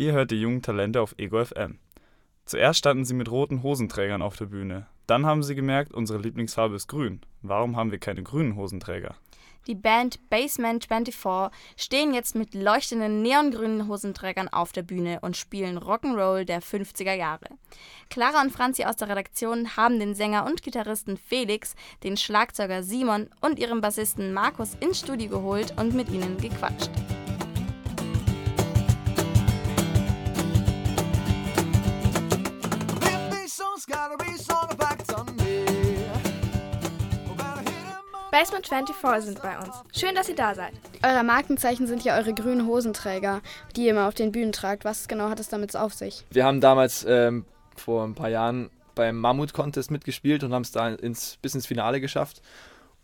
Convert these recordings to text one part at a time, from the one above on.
Ihr hört die jungen Talente auf Ego FM. Zuerst standen sie mit roten Hosenträgern auf der Bühne. Dann haben sie gemerkt, unsere Lieblingsfarbe ist grün. Warum haben wir keine grünen Hosenträger? Die Band Basement 24 stehen jetzt mit leuchtenden neongrünen Hosenträgern auf der Bühne und spielen Rock'n'Roll der 50er Jahre. Clara und Franzi aus der Redaktion haben den Sänger und Gitarristen Felix, den Schlagzeuger Simon und ihren Bassisten Markus ins Studio geholt und mit ihnen gequatscht. Basement 24 sind bei uns. Schön, dass ihr da seid. Euer Markenzeichen sind ja eure grünen Hosenträger, die ihr immer auf den Bühnen tragt. Was genau hat es damit auf sich? Wir haben damals ähm, vor ein paar Jahren beim Mammut-Contest mitgespielt und haben es da ins, bis ins Finale geschafft.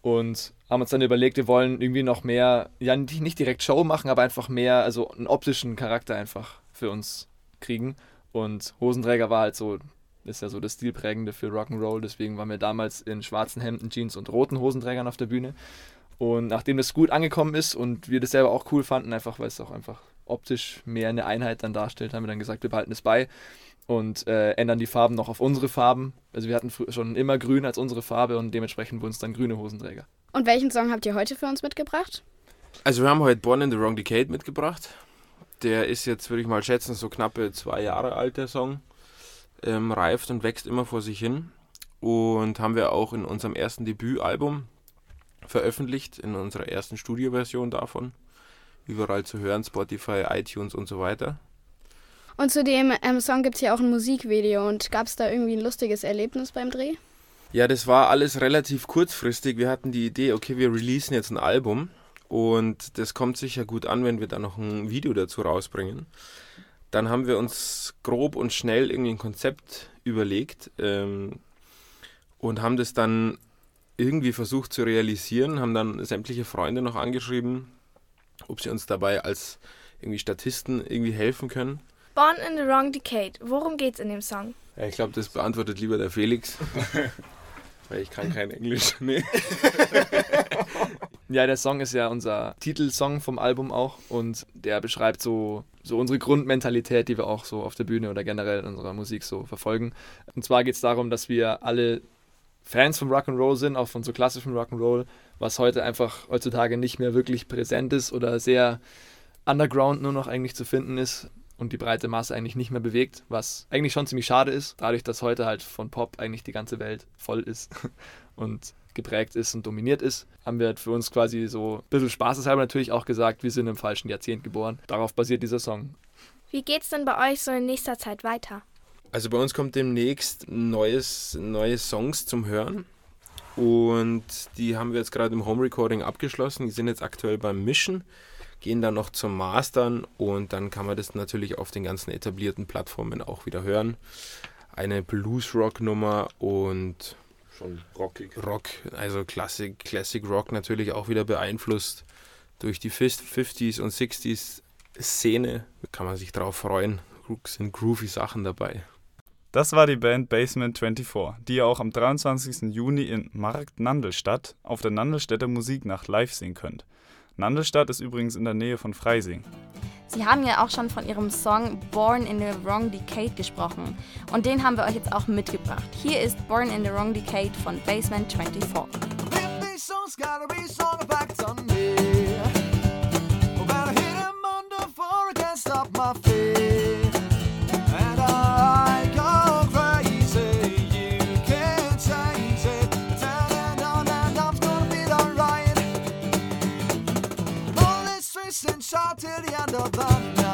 Und haben uns dann überlegt, wir wollen irgendwie noch mehr, ja nicht direkt Show machen, aber einfach mehr, also einen optischen Charakter einfach für uns kriegen. Und Hosenträger war halt so ist ja so das Stilprägende für Rock'n'Roll. Deswegen waren wir damals in schwarzen Hemden, Jeans und roten Hosenträgern auf der Bühne. Und nachdem das gut angekommen ist und wir das selber auch cool fanden, einfach weil es auch einfach optisch mehr eine Einheit dann darstellt, haben wir dann gesagt, wir behalten es bei und äh, ändern die Farben noch auf unsere Farben. Also wir hatten schon immer grün als unsere Farbe und dementsprechend wurden es dann grüne Hosenträger. Und welchen Song habt ihr heute für uns mitgebracht? Also wir haben heute Born in the Wrong Decade mitgebracht. Der ist jetzt, würde ich mal schätzen, so knappe zwei Jahre alt, der Song ähm, reift und wächst immer vor sich hin. Und haben wir auch in unserem ersten Debütalbum veröffentlicht, in unserer ersten Studioversion davon. Überall zu hören, Spotify, iTunes und so weiter. Und zu dem ähm, Song gibt es ja auch ein Musikvideo. Und gab es da irgendwie ein lustiges Erlebnis beim Dreh? Ja, das war alles relativ kurzfristig. Wir hatten die Idee, okay, wir releasen jetzt ein Album. Und das kommt sicher gut an, wenn wir da noch ein Video dazu rausbringen. Dann haben wir uns grob und schnell irgendwie ein Konzept überlegt ähm, und haben das dann irgendwie versucht zu realisieren, haben dann sämtliche Freunde noch angeschrieben, ob sie uns dabei als irgendwie Statisten irgendwie helfen können. Born in the Wrong Decade. Worum geht's in dem Song? Ja, ich glaube, das beantwortet lieber der Felix. Weil ich kann kein Englisch. Nee. ja, der Song ist ja unser Titelsong vom Album auch und der beschreibt so, so unsere Grundmentalität, die wir auch so auf der Bühne oder generell in unserer Musik so verfolgen. Und zwar geht es darum, dass wir alle Fans vom Rock'n'Roll sind, auch von so klassischem Rock'n'Roll, was heute einfach heutzutage nicht mehr wirklich präsent ist oder sehr underground nur noch eigentlich zu finden ist und die breite Masse eigentlich nicht mehr bewegt, was eigentlich schon ziemlich schade ist, dadurch, dass heute halt von Pop eigentlich die ganze Welt voll ist und geprägt ist und dominiert ist, haben wir halt für uns quasi so ein bisschen spaßeshalber natürlich auch gesagt, wir sind im falschen Jahrzehnt geboren. Darauf basiert dieser Song. Wie geht's denn bei euch so in nächster Zeit weiter? Also bei uns kommt demnächst neues, neue Songs zum Hören. Und die haben wir jetzt gerade im Home Recording abgeschlossen. Die sind jetzt aktuell beim Mischen gehen dann noch zum Mastern und dann kann man das natürlich auf den ganzen etablierten Plattformen auch wieder hören. Eine Blues-Rock-Nummer und schon rockig. Rock, also Classic, Classic Rock natürlich auch wieder beeinflusst durch die 50s und 60s Szene. Da kann man sich drauf freuen. Sind groovy Sachen dabei. Das war die Band Basement 24, die ihr auch am 23. Juni in Markt Nandelstadt auf der Nandelstädter Musiknacht live sehen könnt. Nandelstadt ist übrigens in der Nähe von Freising. Sie haben ja auch schon von ihrem Song Born in the Wrong Decade gesprochen. Und den haben wir euch jetzt auch mitgebracht. Hier ist Born in the Wrong Decade von Basement 24. Shot till the end of the night.